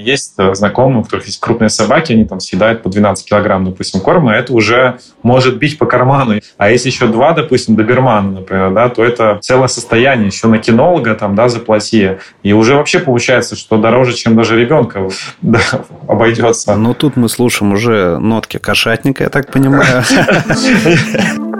есть знакомые, у которых есть крупные собаки, они там съедают по 12 килограмм, допустим, корма, это уже может бить по карману. А если еще два, допустим, добермана, например, да, то это целое состояние, еще на кинолога там, да, заплати. И уже вообще получается, что дороже, чем даже ребенка да, обойдется. Но тут мы слушаем уже нотки кошатника, я так понимаю.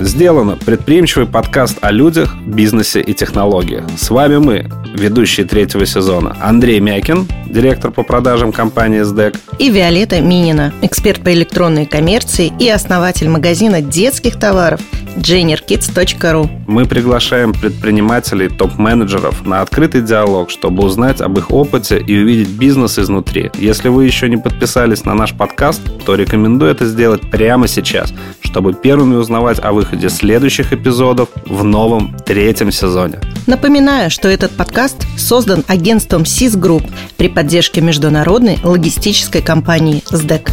Сделано. Предприимчивый подкаст о людях, бизнесе и технологиях. С вами мы, ведущие третьего сезона. Андрей Мякин, директор по продажам компании СДЭК. И Виолетта Минина, эксперт по электронной коммерции и основатель магазина детских товаров jennerkids.ru. Мы приглашаем предпринимателей, топ-менеджеров на открытый диалог, чтобы узнать об их опыте и увидеть бизнес изнутри. Если вы еще не подписались на наш подкаст, то рекомендую это сделать прямо сейчас, чтобы первыми узнавать о выходе следующих эпизодов в новом третьем сезоне. Напоминаю, что этот подкаст создан агентством SIS Group при поддержке международной логистической компании СДЭК.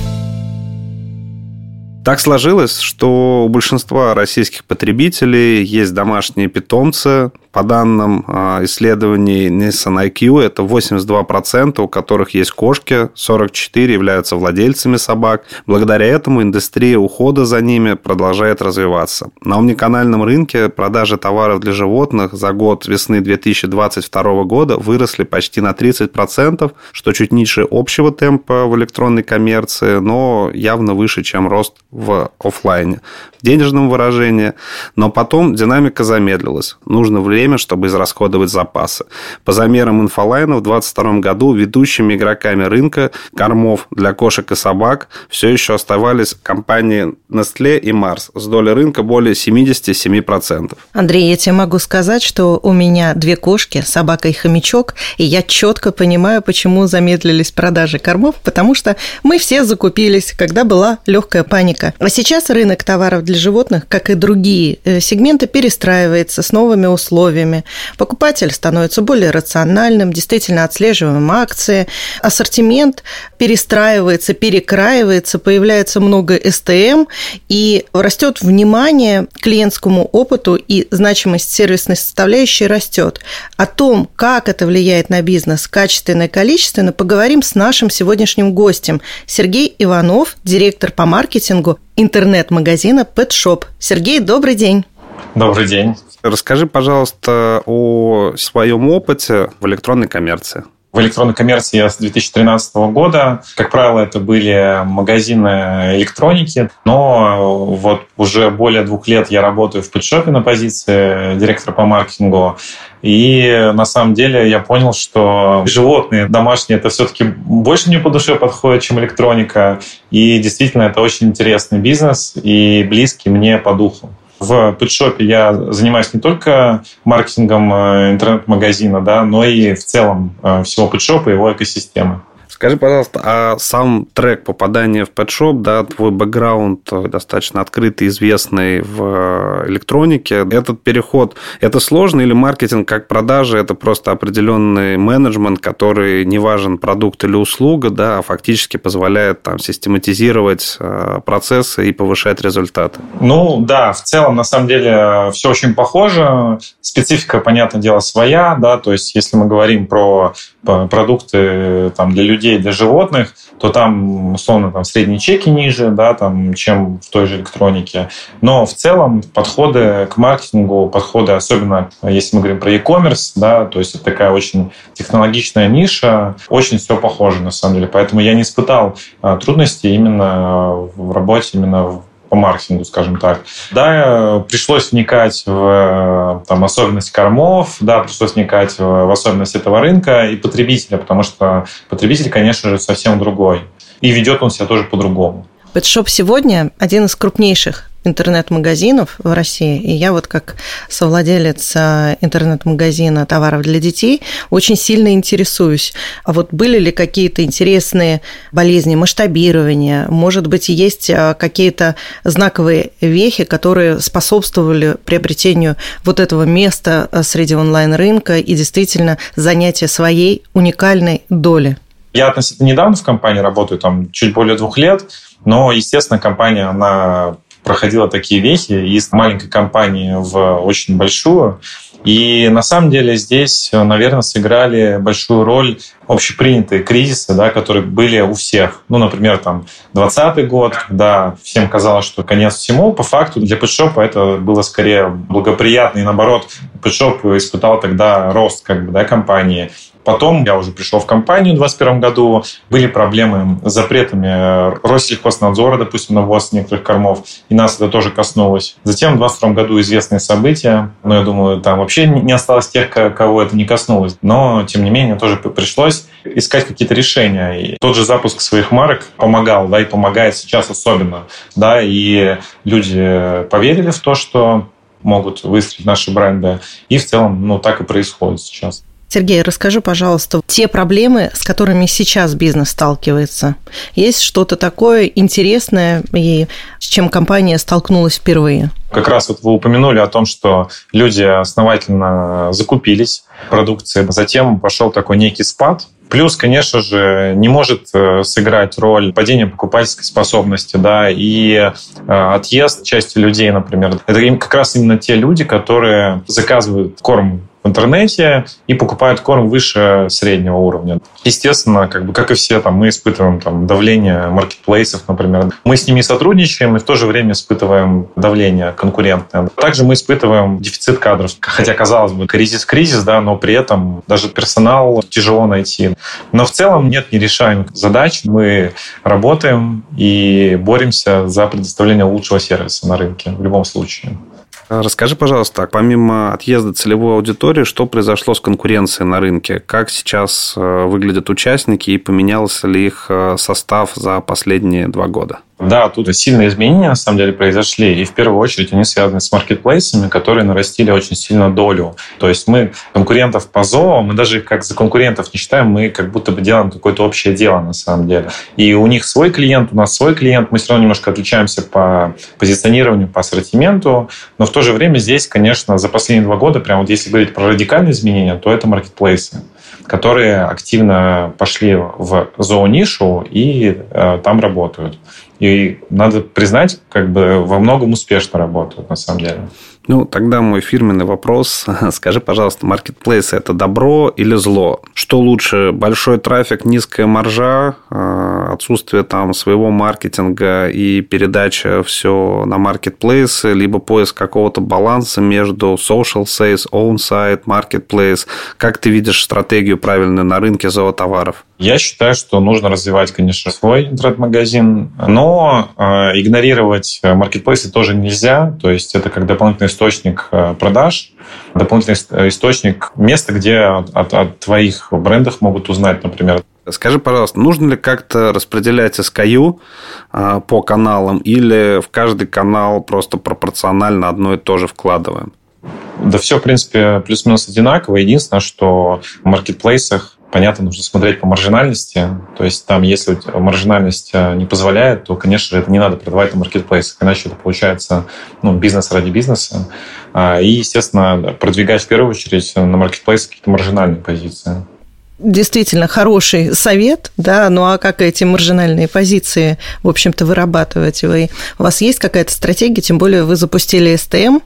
Так сложилось, что у большинства российских потребителей есть домашние питомцы, по данным а, исследований Nissan IQ, это 82%, у которых есть кошки, 44 являются владельцами собак. Благодаря этому индустрия ухода за ними продолжает развиваться. На уникальном рынке продажи товаров для животных за год весны 2022 года выросли почти на 30%, что чуть ниже общего темпа в электронной коммерции, но явно выше, чем рост в офлайне в денежном выражении. Но потом динамика замедлилась. Нужно время время, чтобы израсходовать запасы. По замерам инфолайна в 2022 году ведущими игроками рынка кормов для кошек и собак все еще оставались компании Nestle и Mars с долей рынка более 77%. Андрей, я тебе могу сказать, что у меня две кошки, собака и хомячок, и я четко понимаю, почему замедлились продажи кормов, потому что мы все закупились, когда была легкая паника. А сейчас рынок товаров для животных, как и другие э, сегменты, перестраивается с новыми условиями условиями. Покупатель становится более рациональным, действительно отслеживаем акции, ассортимент перестраивается, перекраивается, появляется много СТМ, и растет внимание к клиентскому опыту, и значимость сервисной составляющей растет. О том, как это влияет на бизнес, качественно и количественно, поговорим с нашим сегодняшним гостем. Сергей Иванов, директор по маркетингу интернет-магазина Pet Shop. Сергей, добрый день. Добрый день. Расскажи, пожалуйста, о своем опыте в электронной коммерции. В электронной коммерции я с 2013 года. Как правило, это были магазины электроники, но вот уже более двух лет я работаю в пэтшопе на позиции директора по маркетингу. И на самом деле я понял, что животные домашние это все-таки больше мне по душе подходит, чем электроника. И действительно, это очень интересный бизнес и близкий мне по духу. В пэтшопе я занимаюсь не только маркетингом э, интернет-магазина, да, но и в целом э, всего пэтшопа и его экосистемы. Скажи, пожалуйста, а сам трек попадания в Shop, да, твой бэкграунд достаточно открытый, известный в электронике, этот переход, это сложно или маркетинг как продажи, это просто определенный менеджмент, который не важен продукт или услуга, да, а фактически позволяет там систематизировать э, процессы и повышать результаты? Ну, да, в целом, на самом деле, все очень похоже. Специфика, понятное дело, своя, да, то есть если мы говорим про продукты там, для людей, людей, для животных, то там, условно, там средние чеки ниже, да, там, чем в той же электронике. Но в целом подходы к маркетингу, подходы, особенно если мы говорим про e-commerce, да, то есть это такая очень технологичная ниша, очень все похоже на самом деле. Поэтому я не испытал а, трудностей именно в работе, именно в по маркетингу, скажем так. Да, пришлось вникать в там, особенности кормов, да, пришлось вникать в особенности этого рынка и потребителя, потому что потребитель, конечно же, совсем другой. И ведет он себя тоже по-другому. Пэтшоп сегодня один из крупнейших интернет-магазинов в России, и я вот как совладелец а, интернет-магазина товаров для детей очень сильно интересуюсь. А вот были ли какие-то интересные болезни, масштабирования? Может быть, есть а, какие-то знаковые вехи, которые способствовали приобретению вот этого места а, среди онлайн-рынка и действительно занятия своей уникальной доли? Я относительно недавно в компании работаю, там чуть более двух лет, но, естественно, компания, она проходила такие вехи из маленькой компании в очень большую. И на самом деле здесь, наверное, сыграли большую роль общепринятые кризисы, да, которые были у всех. Ну, например, там 20 год, когда всем казалось, что конец всему, по факту для пэтшопа это было скорее благоприятно, и наоборот, пэтшоп испытал тогда рост как бы, да, компании. Потом я уже пришел в компанию в 2021 году. Были проблемы с запретами Россельхознадзора, допустим, на ввоз некоторых кормов. И нас это тоже коснулось. Затем в 2022 году известные события. Но я думаю, там вообще не осталось тех, кого это не коснулось. Но, тем не менее, тоже пришлось искать какие-то решения. И тот же запуск своих марок помогал, да, и помогает сейчас особенно. Да, и люди поверили в то, что могут выстроить наши бренды. И в целом, ну, так и происходит сейчас. Сергей, расскажи, пожалуйста, те проблемы, с которыми сейчас бизнес сталкивается. Есть что-то такое интересное, и с чем компания столкнулась впервые? Как раз вот вы упомянули о том, что люди основательно закупились продукцией, затем пошел такой некий спад, Плюс, конечно же, не может э, сыграть роль падения покупательской способности, да, и э, отъезд части людей, например. Это как раз именно те люди, которые заказывают корм интернете и покупают корм выше среднего уровня. Естественно, как бы как и все, там, мы испытываем там, давление маркетплейсов, например. Мы с ними сотрудничаем и в то же время испытываем давление конкурентное. Также мы испытываем дефицит кадров. Хотя, казалось бы, кризис-кризис, да, но при этом даже персонал тяжело найти. Но в целом нет нерешаемых задач. Мы работаем и боремся за предоставление лучшего сервиса на рынке в любом случае. Расскажи, пожалуйста, помимо отъезда целевой аудитории, что произошло с конкуренцией на рынке? Как сейчас э, выглядят участники и поменялся ли их э, состав за последние два года? Да, тут сильные изменения на самом деле произошли. И в первую очередь они связаны с маркетплейсами, которые нарастили очень сильно долю. То есть мы конкурентов по ЗОО, мы даже их как за конкурентов не считаем, мы как будто бы делаем какое-то общее дело на самом деле. И у них свой клиент, у нас свой клиент, мы все равно немножко отличаемся по позиционированию, по ассортименту, но в то же время здесь, конечно, за последние два года, прям вот если говорить про радикальные изменения, то это маркетплейсы которые активно пошли в зоонишу и э, там работают. И надо признать, как бы во многом успешно работают на самом деле. Ну, тогда мой фирменный вопрос. Скажи, пожалуйста, маркетплейсы – это добро или зло? Что лучше, большой трафик, низкая маржа, а, отсутствие там своего маркетинга и передача все на маркетплейсы, либо поиск какого-то баланса между social sales, own site, marketplace? Как ты видишь стратегию правильную на рынке зоотоваров? Я считаю, что нужно развивать, конечно, свой интернет-магазин, но э, игнорировать маркетплейсы тоже нельзя. То есть это как дополнительный источник э, продаж, дополнительный источник места, где от, от, твоих брендов могут узнать, например. Скажи, пожалуйста, нужно ли как-то распределять SKU э, по каналам или в каждый канал просто пропорционально одно и то же вкладываем? Да все, в принципе, плюс-минус одинаково. Единственное, что в маркетплейсах Понятно, нужно смотреть по маржинальности. То есть там, если маржинальность э, не позволяет, то, конечно же, это не надо продавать на маркетплейсах, иначе это получается ну, бизнес ради бизнеса. А, и, естественно, продвигать в первую очередь на маркетплейсы какие-то маржинальные позиции действительно хороший совет, да, ну а как эти маржинальные позиции, в общем-то, вырабатывать? Вы, у вас есть какая-то стратегия, тем более вы запустили СТМ,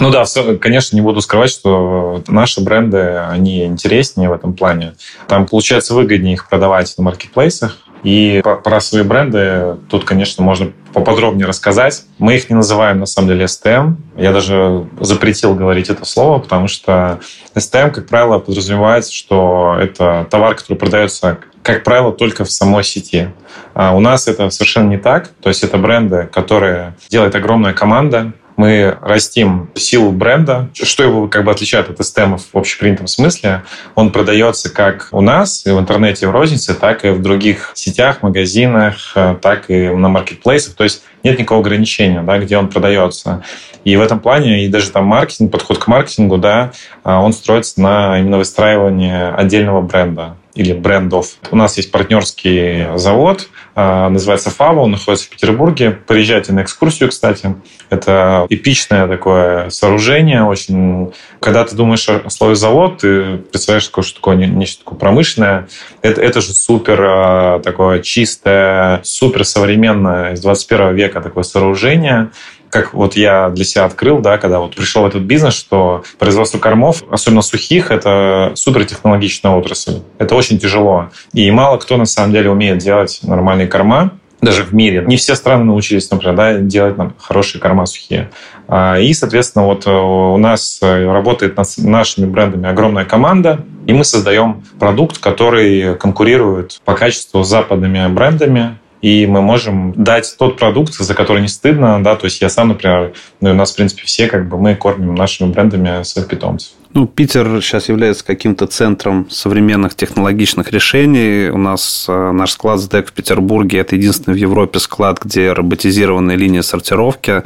ну да, все, конечно, не буду скрывать, что наши бренды, они интереснее в этом плане. Там получается выгоднее их продавать на маркетплейсах. И про свои бренды тут, конечно, можно поподробнее рассказать. Мы их не называем, на самом деле, STM. Я даже запретил говорить это слово, потому что STM, как правило, подразумевается, что это товар, который продается как правило, только в самой сети. А у нас это совершенно не так. То есть это бренды, которые делает огромная команда, мы растим силу бренда. Что его как бы отличает от STEM в общепринятом смысле? Он продается как у нас и в интернете, и в рознице, так и в других сетях, магазинах, э, так и на маркетплейсах. То есть нет никакого ограничения, да, где он продается. И в этом плане и даже там маркетинг, подход к маркетингу, да, э, он строится на именно выстраивании отдельного бренда или брендов. У нас есть партнерский завод, а, называется ФАВО, он находится в Петербурге. Приезжайте на экскурсию, кстати. Это эпичное такое сооружение, очень... Когда ты думаешь о слове завод, ты представляешь, что такое нечто такое промышленное. Это, это же супер а, такое чистое, супер современное из 21 века такое сооружение. Как вот я для себя открыл, да, когда вот пришел в этот бизнес, что производство кормов, особенно сухих, это супертехнологичная отрасль. Это очень тяжело. И мало кто на самом деле умеет делать нормальные корма даже в мире. Не все страны научились, например, да, делать нам хорошие корма сухие. А, и, соответственно, вот э, у нас э, работает над нашими брендами огромная команда, и мы создаем продукт, который конкурирует по качеству с западными брендами, и мы можем дать тот продукт, за который не стыдно, да, то есть я сам, например, ну, у нас, в принципе, все, как бы, мы кормим нашими брендами своих питомцев. Ну, Питер сейчас является каким-то центром современных технологичных решений. У нас э, наш склад СДЭК в Петербурге – это единственный в Европе склад, где роботизированная линия сортировки.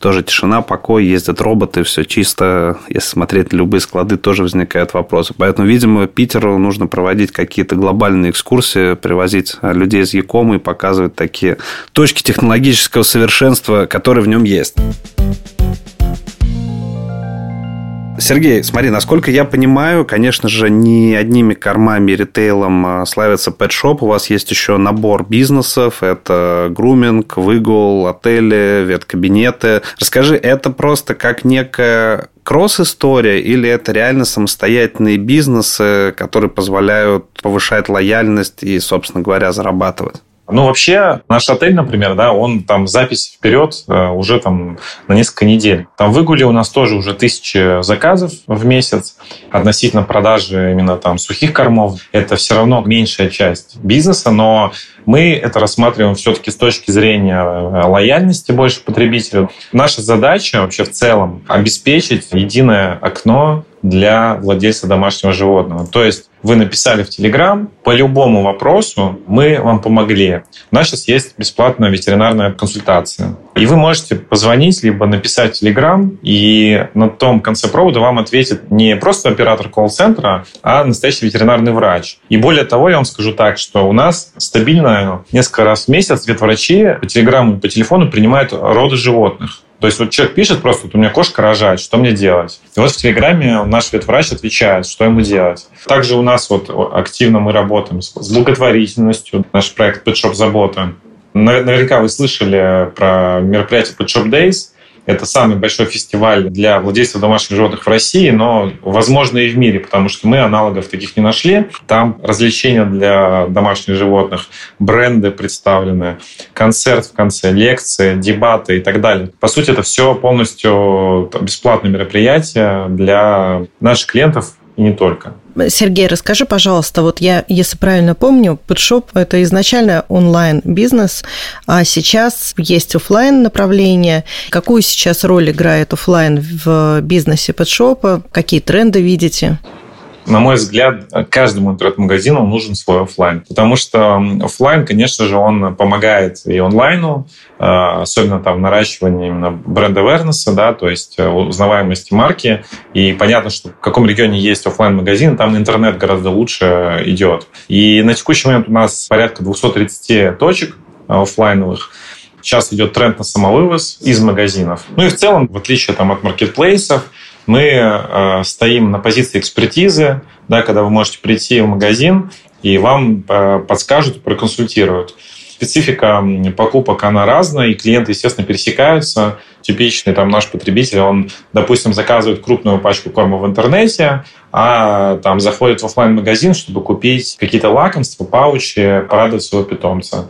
Тоже тишина, покой, ездят роботы, все чисто. Если смотреть на любые склады, тоже возникают вопросы. Поэтому, видимо, Питеру нужно проводить какие-то глобальные экскурсии, привозить людей из Якома и показывать такие точки технологического совершенства, которые в нем есть. Сергей, смотри, насколько я понимаю, конечно же, не одними кормами ритейлом а, славится Pet У вас есть еще набор бизнесов. Это груминг, выгул, отели, веткабинеты. Расскажи, это просто как некая кросс-история или это реально самостоятельные бизнесы, которые позволяют повышать лояльность и, собственно говоря, зарабатывать? Ну, вообще, наш отель, например, да, он там запись вперед э, уже там на несколько недель. Там в Игуле у нас тоже уже тысячи заказов в месяц относительно продажи именно там сухих кормов. Это все равно меньшая часть бизнеса, но мы это рассматриваем все-таки с точки зрения э, лояльности больше потребителю. Наша задача вообще в целом обеспечить единое окно для владельца домашнего животного. То есть вы написали в Телеграм, по любому вопросу мы вам помогли. У нас сейчас есть бесплатная ветеринарная консультация. И вы можете позвонить, либо написать в Телеграм, и на том конце провода вам ответит не просто оператор колл-центра, а настоящий ветеринарный врач. И более того, я вам скажу так, что у нас стабильно несколько раз в месяц ветврачи по Телеграму и по телефону принимают роды животных. То есть вот человек пишет просто, вот у меня кошка рожает, что мне делать? И вот в Телеграме наш ветврач отвечает, что ему делать. Также у нас вот активно мы работаем с благотворительностью, наш проект Pet Shop Забота. Наверняка вы слышали про мероприятие Pet Shop Days. Это самый большой фестиваль для владельцев домашних животных в России, но, возможно, и в мире, потому что мы аналогов таких не нашли. Там развлечения для домашних животных, бренды представлены, концерт в конце, лекции, дебаты и так далее. По сути, это все полностью бесплатное мероприятие для наших клиентов и не только. Сергей, расскажи, пожалуйста, вот я, если правильно помню, PetShop – это изначально онлайн-бизнес, а сейчас есть офлайн направление. Какую сейчас роль играет офлайн в бизнесе PetShop? Какие тренды видите? На мой взгляд, каждому интернет-магазину нужен свой офлайн, потому что офлайн, конечно же, он помогает и онлайну, э, особенно там наращивание именно бренд awareness, да, то есть э, узнаваемости марки. И понятно, что в каком регионе есть офлайн магазин там интернет гораздо лучше идет. И на текущий момент у нас порядка 230 точек офлайновых. Сейчас идет тренд на самовывоз из магазинов. Ну и в целом, в отличие там, от маркетплейсов, мы э, стоим на позиции экспертизы, да, когда вы можете прийти в магазин, и вам э, подскажут, проконсультируют. Специфика покупок, она разная, и клиенты, естественно, пересекаются. Типичный там наш потребитель, он, допустим, заказывает крупную пачку корма в интернете, а там заходит в офлайн магазин чтобы купить какие-то лакомства, паучи, порадовать своего питомца.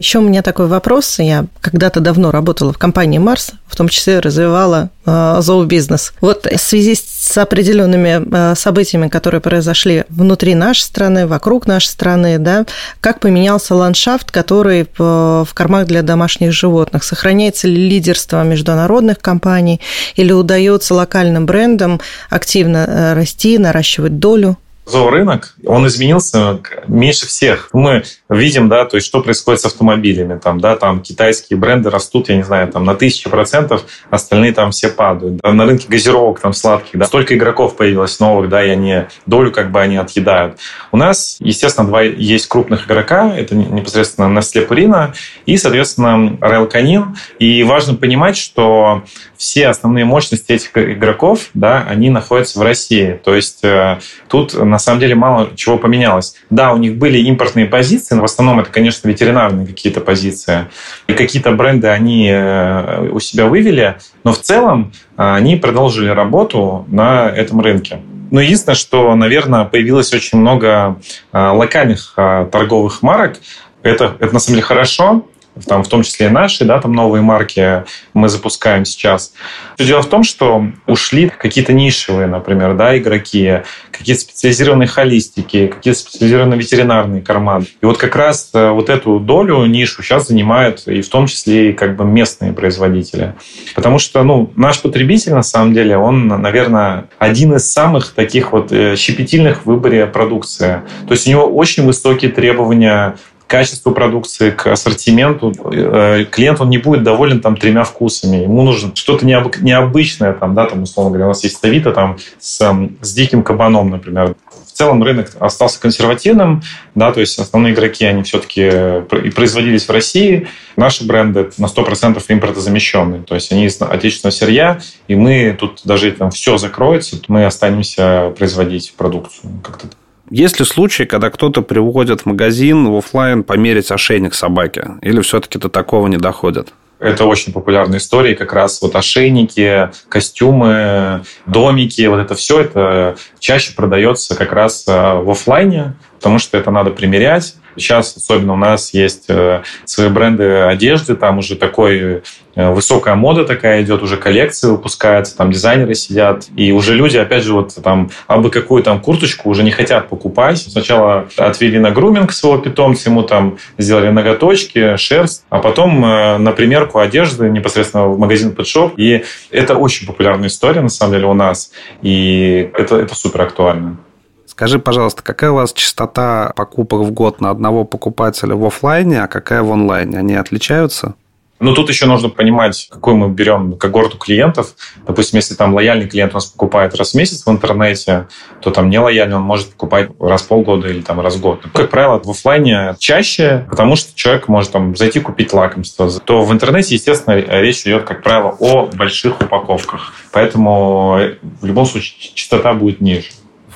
Еще у меня такой вопрос. Я когда-то давно работала в компании Марс, в том числе развивала э, зообизнес. Вот в связи с определенными э, событиями, которые произошли внутри нашей страны, вокруг нашей страны, да, как поменялся ландшафт, который в, в кормах для домашних животных? Сохраняется ли лидерство международных компаний или удается локальным брендам активно э, расти, наращивать долю? Зоорынок, он изменился меньше всех. Мы видим, да, то есть что происходит с автомобилями. Там, да, там китайские бренды растут, я не знаю, там на тысячу процентов, остальные там все падают. Да, на рынке газировок там сладких, да, столько игроков появилось новых, да, и они долю как бы они отъедают. У нас, естественно, два есть крупных игрока, это непосредственно Nestle Purina и, соответственно, Royal Canin. И важно понимать, что все основные мощности этих игроков, да, они находятся в России. То есть э, тут на самом деле мало чего поменялось. Да, у них были импортные позиции, но в основном это, конечно, ветеринарные какие-то позиции. И какие-то бренды они э, у себя вывели, но в целом э, они продолжили работу на этом рынке. Но единственное, что, наверное, появилось очень много э, локальных торговых марок. Это, это на самом деле хорошо, там, в том числе и наши, да, там новые марки мы запускаем сейчас. Все дело в том, что ушли какие-то нишевые, например, да, игроки, какие-то специализированные холистики, какие-то специализированные ветеринарные карманы. И вот как раз э, вот эту долю, нишу сейчас занимают и в том числе и как бы местные производители. Потому что, ну, наш потребитель, на самом деле, он, наверное, один из самых таких вот э, щепетильных в выборе продукции. То есть у него очень высокие требования качеству продукции, к ассортименту. Э, клиент он не будет доволен там тремя вкусами. Ему нужно что-то необычное, там, да, там, условно говоря, у нас есть Авито там с, с диким кабаном, например. В целом рынок остался консервативным, да, то есть основные игроки, они все-таки и производились в России. Наши бренды на 100% импортозамещенные, то есть они из отечественного сырья, и мы тут даже там все закроется, мы останемся производить продукцию как-то есть ли случаи, когда кто-то приводит в магазин в офлайн померить ошейник собаки? Или все-таки до такого не доходит? Это очень популярная история, как раз вот ошейники, костюмы, домики, вот это все, это чаще продается как раз э, в офлайне, потому что это надо примерять, Сейчас особенно у нас есть э, свои бренды одежды, там уже такой э, высокая мода такая идет, уже коллекции выпускаются, там дизайнеры сидят, и уже люди, опять же, вот там, абы какую там курточку уже не хотят покупать. Сначала отвели на груминг своего питомца, ему там сделали ноготочки, шерсть, а потом э, на примерку одежды непосредственно в магазин Pet И это очень популярная история, на самом деле, у нас, и это, это супер актуально. Скажи, пожалуйста, какая у вас частота покупок в год на одного покупателя в офлайне, а какая в онлайне? Они отличаются? Ну, тут еще нужно понимать, какую мы берем когорту клиентов. Допустим, если там лояльный клиент у нас покупает раз в месяц в интернете, то там нелояльный он может покупать раз в полгода или там раз в год. Как правило, в офлайне чаще, потому что человек может там зайти купить лакомство. То в интернете, естественно, речь идет, как правило, о больших упаковках. Поэтому в любом случае частота будет ниже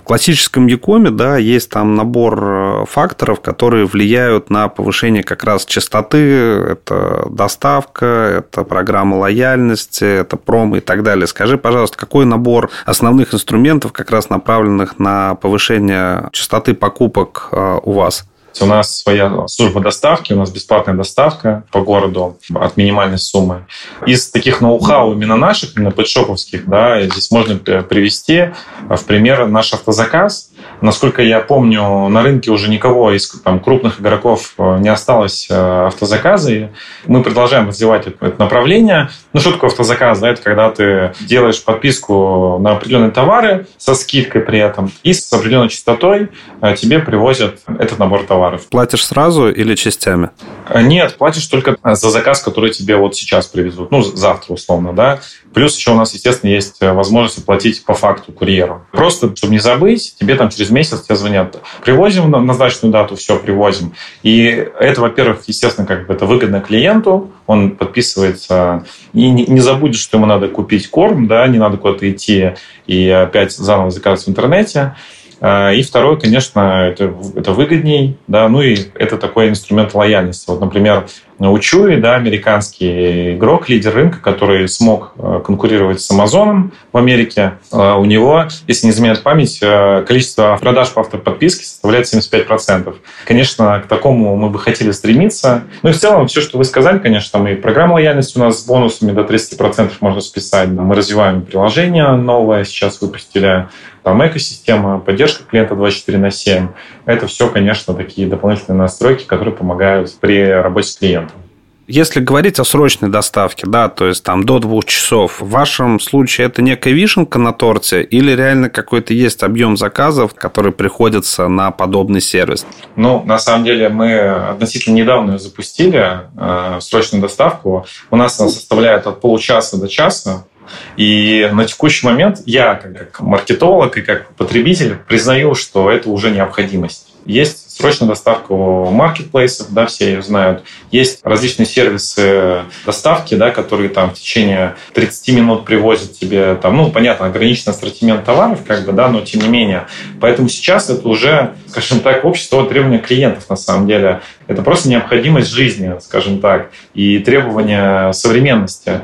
классическом Якоме, да, есть там набор э, факторов, которые влияют на повышение как раз частоты. Это доставка, это программа лояльности, это промо и так далее. Скажи, пожалуйста, какой набор основных инструментов, как раз направленных на повышение частоты покупок э, у вас? У нас своя служба доставки, у нас бесплатная доставка по городу от минимальной суммы. Из таких ноу-хау именно наших, именно пэтшоповских, да, здесь можно привести в пример наш автозаказ. Насколько я помню, на рынке уже никого из там, крупных игроков э, не осталось э, автозаказы. Мы продолжаем развивать это направление. Ну, что такое автозаказ? Да, это когда ты делаешь подписку на определенные товары со скидкой при этом и с определенной частотой э, тебе привозят этот набор товаров. Платишь сразу или частями? Нет, платишь только за заказ, который тебе вот сейчас привезут. Ну, завтра условно, да. Плюс еще у нас, естественно, есть возможность оплатить по факту курьеру. Просто, чтобы не забыть, тебе там через месяц тебе звонят. Привозим на назначенную дату, все, привозим. И это, во-первых, естественно, как бы это выгодно клиенту, он подписывается и не, не забудет, что ему надо купить корм, да, не надо куда-то идти и опять заново заказывать в интернете. А, и второе, конечно, это, это выгодней, да, ну и это такой инструмент лояльности. Вот, например, Учуи, да, американский игрок, лидер рынка, который смог э, конкурировать с Амазоном в Америке. Э, у него, если не изменяет память, э, количество продаж по автоподписке составляет 75%. Конечно, к такому мы бы хотели стремиться. Ну и в целом, все, что вы сказали, конечно, там и программа лояльности у нас с бонусами до 30% можно списать. Мы развиваем приложение новое, сейчас выпустили там экосистема, поддержка клиента 24 на 7. Это все, конечно, такие дополнительные настройки, которые помогают при работе с клиентом. Если говорить о срочной доставке, да, то есть там до двух часов, в вашем случае это некая вишенка на торте или реально какой-то есть объем заказов, который приходится на подобный сервис? Ну, на самом деле мы относительно недавно запустили, э, срочную доставку. У нас она составляет от получаса до часа. И на текущий момент я, как маркетолог и как потребитель, признаю, что это уже необходимость. Есть срочная доставка маркетплейсов, да, все ее знают. Есть различные сервисы доставки, да, которые там в течение 30 минут привозят тебе, там, ну, понятно, ограниченный ассортимент товаров, как бы, да, но тем не менее. Поэтому сейчас это уже, скажем так, общество требования клиентов, на самом деле. Это просто необходимость жизни, скажем так, и требования современности.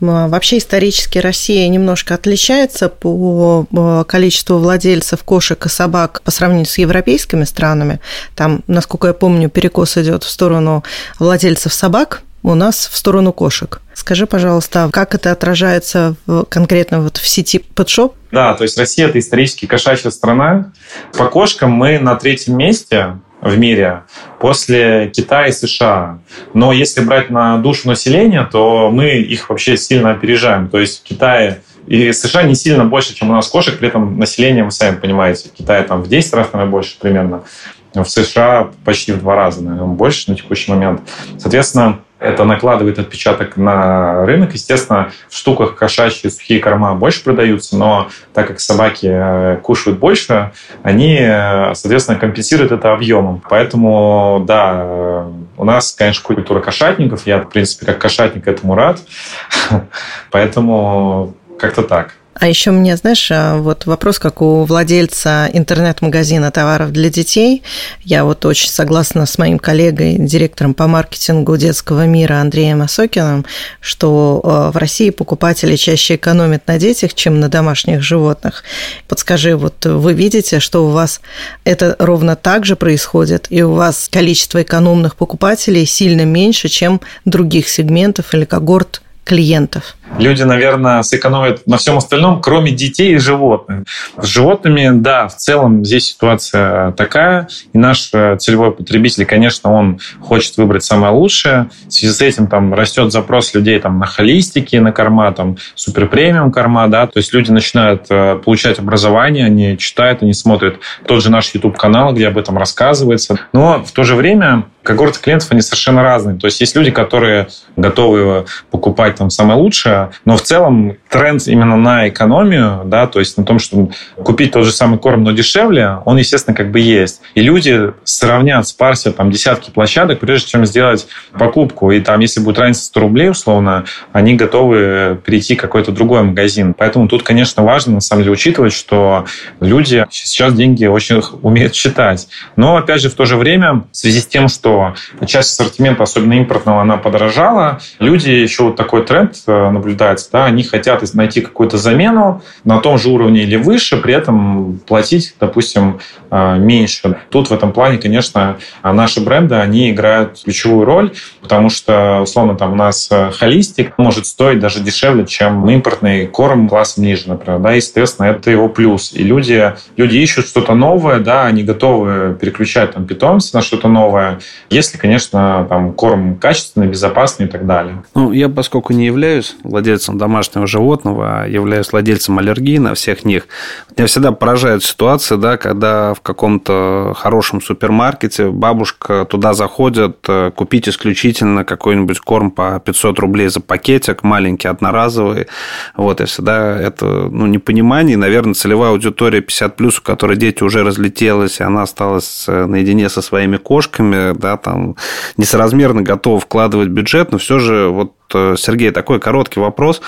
Вообще исторически Россия немножко отличается по количеству владельцев кошек и собак по сравнению с европейскими странами. Там, насколько я помню, перекос идет в сторону владельцев собак, у нас в сторону кошек. Скажи, пожалуйста, как это отражается в, конкретно вот в сети Pet Да, то есть Россия – это исторически кошачья страна. По кошкам мы на третьем месте в мире после Китая и США. Но если брать на душу населения, то мы их вообще сильно опережаем. То есть в Китае и США не сильно больше, чем у нас кошек, при этом население, вы сами понимаете, в Китае там в 10 раз, наверное, больше примерно. В США почти в два раза, наверное, больше на текущий момент. Соответственно, это накладывает отпечаток на рынок. Естественно, в штуках кошачьи сухие корма больше продаются, но так как собаки э, кушают больше, они, э, соответственно, компенсируют это объемом. Поэтому, да, э, у нас, конечно, культура кошатников. Я, в принципе, как кошатник этому рад. Поэтому как-то так. А еще мне, знаешь, а, вот вопрос, как у владельца интернет-магазина товаров для детей. Я вот очень согласна с моим коллегой, директором по маркетингу детского мира Андреем Осокиным, что а, в России покупатели чаще экономят на детях, чем на домашних животных. Подскажи, вот вы видите, что у вас это ровно так же происходит, и у вас количество экономных покупателей сильно меньше, чем других сегментов или когорт клиентов? Люди, наверное, сэкономят на всем остальном, кроме детей и животных. С животными, да, в целом здесь ситуация такая. И наш э, целевой потребитель, конечно, он хочет выбрать самое лучшее. В связи с этим там растет запрос людей там, на холистики, на корма, там, суперпремиум корма, да, то есть люди начинают э, получать образование, они читают, они смотрят тот же наш YouTube-канал, где об этом рассказывается. Но в то же время когорты клиентов, они совершенно разные. То есть есть люди, которые готовы покупать там самое лучшее, но в целом тренд именно на экономию, да, то есть на том, что купить тот же самый корм, но дешевле, он, естественно, как бы есть. И люди сравнят, спарсят там десятки площадок, прежде чем сделать покупку. И там, если будет разница 100 рублей, условно, они готовы перейти в какой-то другой магазин. Поэтому тут, конечно, важно, на самом деле, учитывать, что люди сейчас деньги очень умеют считать. Но, опять же, в то же время, в связи с тем, что часть ассортимента, особенно импортного, она подорожала, люди еще вот такой тренд э, наблюдается, да, они хотят найти какую-то замену на том же уровне или выше, при этом платить, допустим, а, меньше. Тут в этом плане, конечно, наши бренды, они играют ключевую роль, потому что, условно, там у нас э, холистик может стоить даже дешевле, чем импортный корм классом ниже, например, да, и, естественно, это его плюс. И люди, люди ищут что-то новое, да, они готовы переключать там питомца на что-то новое, если, конечно, там корм качественный, безопасный и так далее. Ну, я, поскольку не являюсь владельцем домашнего животного, а являюсь владельцем аллергии на всех них, меня всегда поражает ситуация, да, когда в каком-то хорошем супермаркете бабушка туда заходит э, купить исключительно какой-нибудь корм по 500 рублей за пакетик, маленький, одноразовый. Вот, и всегда это ну, непонимание. наверное, целевая аудитория 50 плюс, у которой дети уже разлетелась, и она осталась э, наедине со своими кошками, да, там несоразмерно готова вкладывать бюджет, но все же вот Э, Сергей, такой короткий вопрос.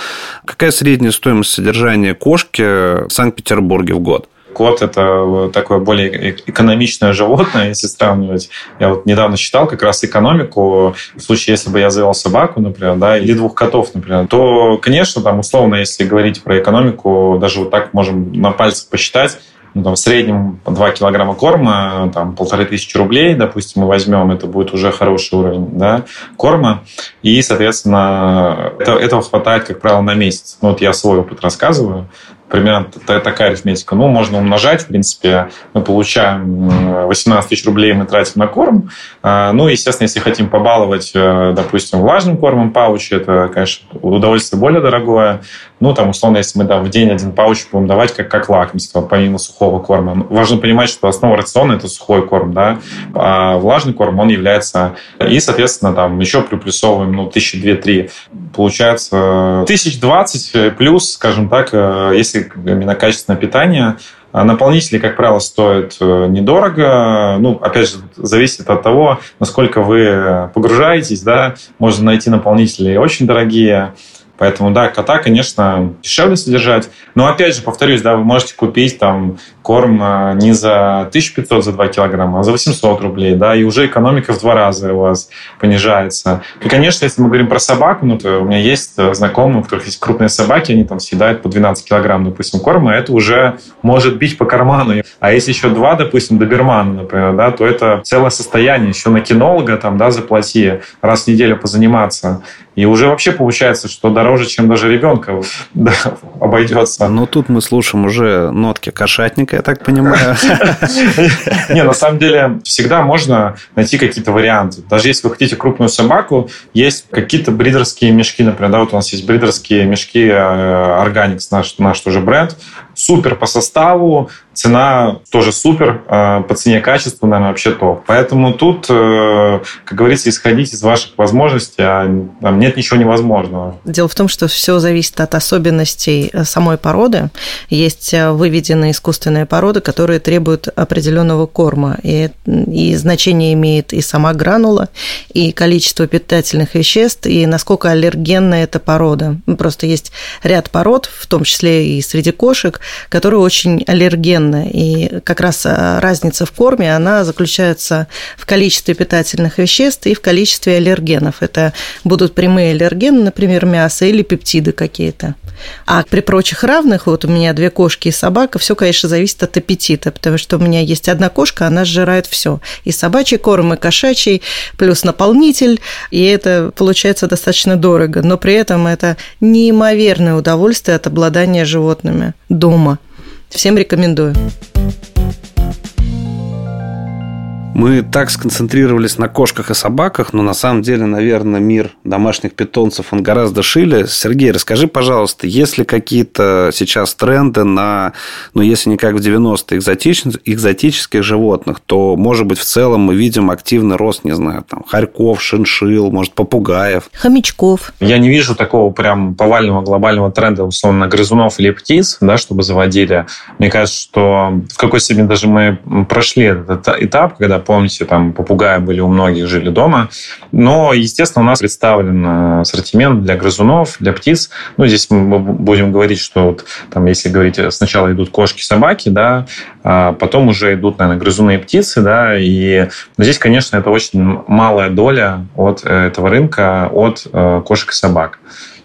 Какая средняя стоимость содержания кошки в Санкт-Петербурге в год? Кот – это такое более экономичное животное, если сравнивать. Я вот недавно считал как раз экономику. В случае, если бы я завел собаку, например, да, или двух котов, например, то, конечно, там условно, если говорить про экономику, даже вот так можем на пальцах посчитать, ну, там, в среднем 2 килограмма корма, там, полторы тысячи рублей, допустим, мы возьмем, это будет уже хороший уровень да, корма. И, соответственно, это, этого хватает, как правило, на месяц. Ну, вот я свой опыт рассказываю примерно такая арифметика. Ну, можно умножать, в принципе, мы получаем 18 тысяч рублей, мы тратим на корм. А, ну, естественно, если хотим побаловать, э, допустим, влажным кормом паучи, это, конечно, удовольствие более дорогое. Ну, там, условно, если мы да, в день один пауч будем давать как, как лакомство, помимо сухого корма. Ну, важно понимать, что основа рациона – это сухой корм, да, а влажный корм, он является... И, соответственно, там еще приплюсовываем, ну, тысячи две-три. Получается, тысяч двадцать плюс, скажем так, э, если говорите, именно качественное питание, а наполнители, как правило, стоят э, недорого. Ну, опять же, зависит от того, насколько вы погружаетесь, да. Можно найти наполнители очень дорогие. Поэтому, да, кота, конечно, дешевле содержать. Но, опять же, повторюсь, да, вы можете купить там корм а, не за 1500 за 2 килограмма, а за 800 рублей, да, и уже экономика в два раза у вас понижается. И, конечно, если мы говорим про собаку, ну, то у меня есть э, знакомые, у которых есть крупные собаки, они там съедают по 12 килограмм, допустим, корма, это уже может бить по карману. А если еще два, допустим, добермана, например, да, то это целое состояние. Еще на кинолога там, да, заплати, раз в неделю позаниматься. И уже вообще получается, что дороже, чем даже ребенка да, обойдется. Но тут мы слушаем уже нотки кошатника, я так понимаю. Не, на самом деле всегда можно найти какие-то варианты. Даже если вы хотите крупную собаку, есть какие-то бридерские мешки, например, да, вот у нас есть бридерские мешки э, Organics, наш, наш тоже бренд, супер по составу, цена тоже супер, э, по цене качеству, наверное, вообще топ. Поэтому тут, э, как говорится, исходить из ваших возможностей, а там нет ничего невозможного. Дело в том, что все зависит от особенностей э, самой породы. Есть выведенные искусственные породы, которые требуют определенного корма. И, и значение имеет и сама гранула, и количество питательных веществ, и насколько аллергенна эта порода. Просто есть ряд пород, в том числе и среди кошек, которые очень аллергенны. И как раз а, разница в корме, она заключается в количестве питательных веществ и в количестве аллергенов. Это будут прямые аллергены, например, мясо или пептиды какие-то. А при прочих равных, вот у меня две кошки и собака, все, конечно, зависит от аппетита, потому что у меня есть одна кошка, она сжирает все. И собачий корм, и кошачий, плюс наполнитель, и это получается достаточно дорого. Но при этом это неимоверное удовольствие от обладания животными дома. Всем рекомендую. Мы так сконцентрировались на кошках и собаках, но на самом деле, наверное, мир домашних питомцев, он гораздо шире. Сергей, расскажи, пожалуйста, есть ли какие-то сейчас тренды на, ну, если не как в 90-е, экзотических, экзотических животных, то, может быть, в целом мы видим активный рост, не знаю, там, хорьков, шиншил, может, попугаев. Хомячков. Я не вижу такого прям повального глобального тренда, условно, грызунов или птиц, да, чтобы заводили. Мне кажется, что в какой степени даже мы прошли этот этап, когда помните, там попугаи были у многих, жили дома. Но, естественно, у нас представлен э, ассортимент для грызунов, для птиц. Ну, здесь мы будем говорить, что вот, там, если говорить, сначала идут кошки, собаки, да, а потом уже идут, наверное, грызуны и птицы, да, и здесь, конечно, это очень малая доля от э, этого рынка, от э, кошек и собак.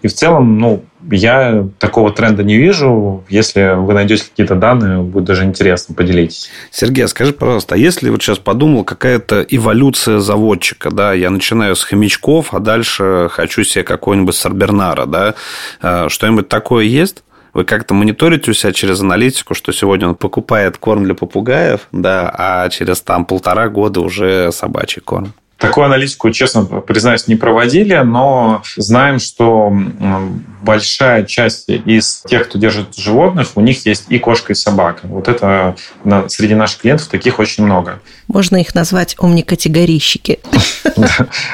И в целом, ну, я такого тренда не вижу. Если вы найдете какие-то данные, будет даже интересно, поделитесь. Сергей, а скажи, пожалуйста, а если вот сейчас подумал, какая-то эволюция заводчика, да, я начинаю с хомячков, а дальше хочу себе какого-нибудь сорбернара, да, э, что-нибудь такое есть? Вы как-то мониторите у себя через аналитику, что сегодня он покупает корм для попугаев, да, а через там полтора года уже собачий корм? Такую аналитику, честно признаюсь, не проводили, но знаем, что большая часть из тех, кто держит животных, у них есть и кошка, и собака. Вот это среди наших клиентов таких очень много. Можно их назвать умникатегорийщики.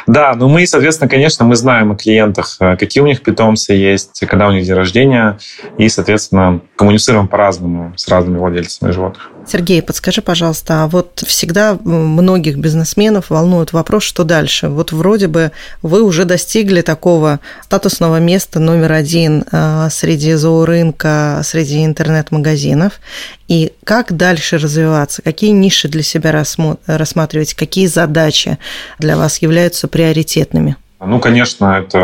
Да, но мы, соответственно, конечно, мы знаем о клиентах, э, какие у них питомцы есть, когда у них день рождения, и, соответственно, коммуницируем по-разному с разными владельцами животных. Сергей, подскажи, пожалуйста, а вот всегда многих бизнесменов волнует вопрос, что дальше? Вот вроде бы вы уже достигли такого статусного места номер один э, среди зоорынка, среди интернет-магазинов. И как дальше развиваться? Какие ниши для себя рассматриваете? Какие задачи для вас являются приоритетными? Ну, конечно, это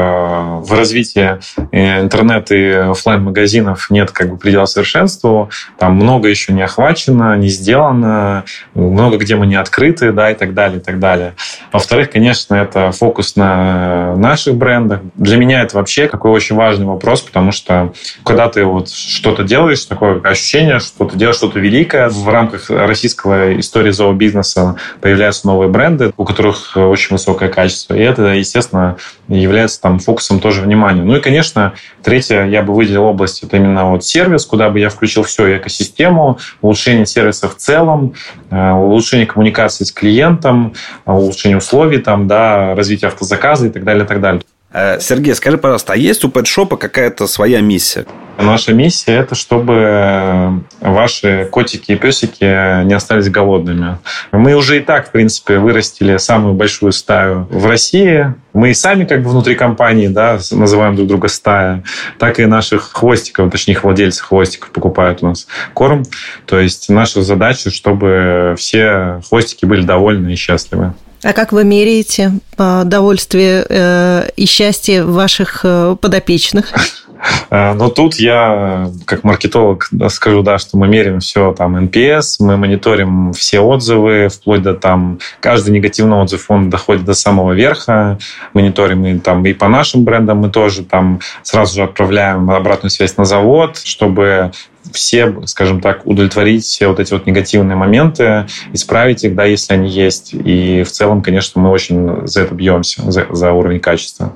в развитии э, интернет и офлайн магазинов нет как бы предела совершенству. Там много еще не охвачено, не сделано, много где мы не открыты, да, и так далее, и так далее. Во-вторых, конечно, это фокус на наших брендах. Для меня это вообще какой очень важный вопрос, потому что когда ты вот что-то делаешь, такое ощущение, что ты делаешь что-то великое, в рамках российского истории зообизнеса появляются новые бренды, у которых очень высокое качество. И это, естественно, является там фокусом тоже внимания. Ну и, конечно, третье, я бы выделил область, это именно вот сервис, куда бы я включил всю экосистему, улучшение сервиса в целом, э, улучшение коммуникации с клиентом, улучшение условий, там, да, развитие автозаказа и так далее, и так далее. Э, Сергей, скажи, пожалуйста, а есть у пэтшопа какая-то своя миссия? Наша миссия – это чтобы ваши котики и песики не остались голодными. Мы уже и так, в принципе, вырастили самую большую стаю в России. Мы и сами как бы внутри компании да, называем друг друга стая, так и наших хвостиков, точнее, их владельцы хвостиков покупают у нас корм. То есть наша задача, чтобы все хвостики были довольны и счастливы. А как вы меряете довольствие э, и счастье ваших э, подопечных? Э, но тут я, как маркетолог, скажу, да, что мы меряем все там NPS, мы мониторим все отзывы, вплоть до там каждый негативный отзыв, он доходит до самого верха, мониторим и там и по нашим брендам мы тоже там сразу же отправляем обратную связь на завод, чтобы все, скажем так, удовлетворить все вот эти вот негативные моменты, исправить их, да, если они есть. И в целом, конечно, мы очень за это бьемся, за, за уровень качества.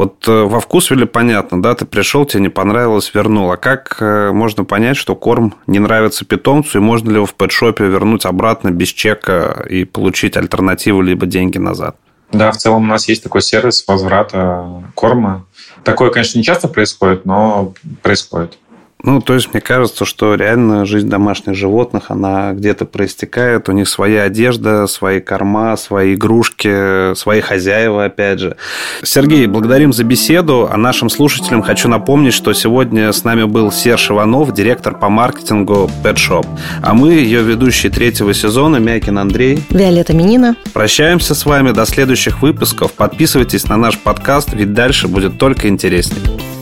Вот э, во вкусвиле понятно, да, ты пришел, тебе не понравилось, вернул. А как э, можно понять, что корм не нравится питомцу, и можно ли его в пэтшопе вернуть обратно без чека и получить альтернативу либо деньги назад? Да, в целом у нас есть такой сервис возврата корма. Такое, конечно, не часто происходит, но происходит. Ну, то есть, мне кажется, что реально жизнь домашних животных, она где-то проистекает, у них своя одежда, свои корма, свои игрушки, свои хозяева, опять же. Сергей, благодарим за беседу, а нашим слушателям хочу напомнить, что сегодня с нами был Серж Иванов, директор по маркетингу Pet Shop. А мы, ее ведущие третьего сезона, Мякин Андрей. Виолетта Минина. Прощаемся с вами до следующих выпусков. Подписывайтесь на наш подкаст, ведь дальше будет только интереснее.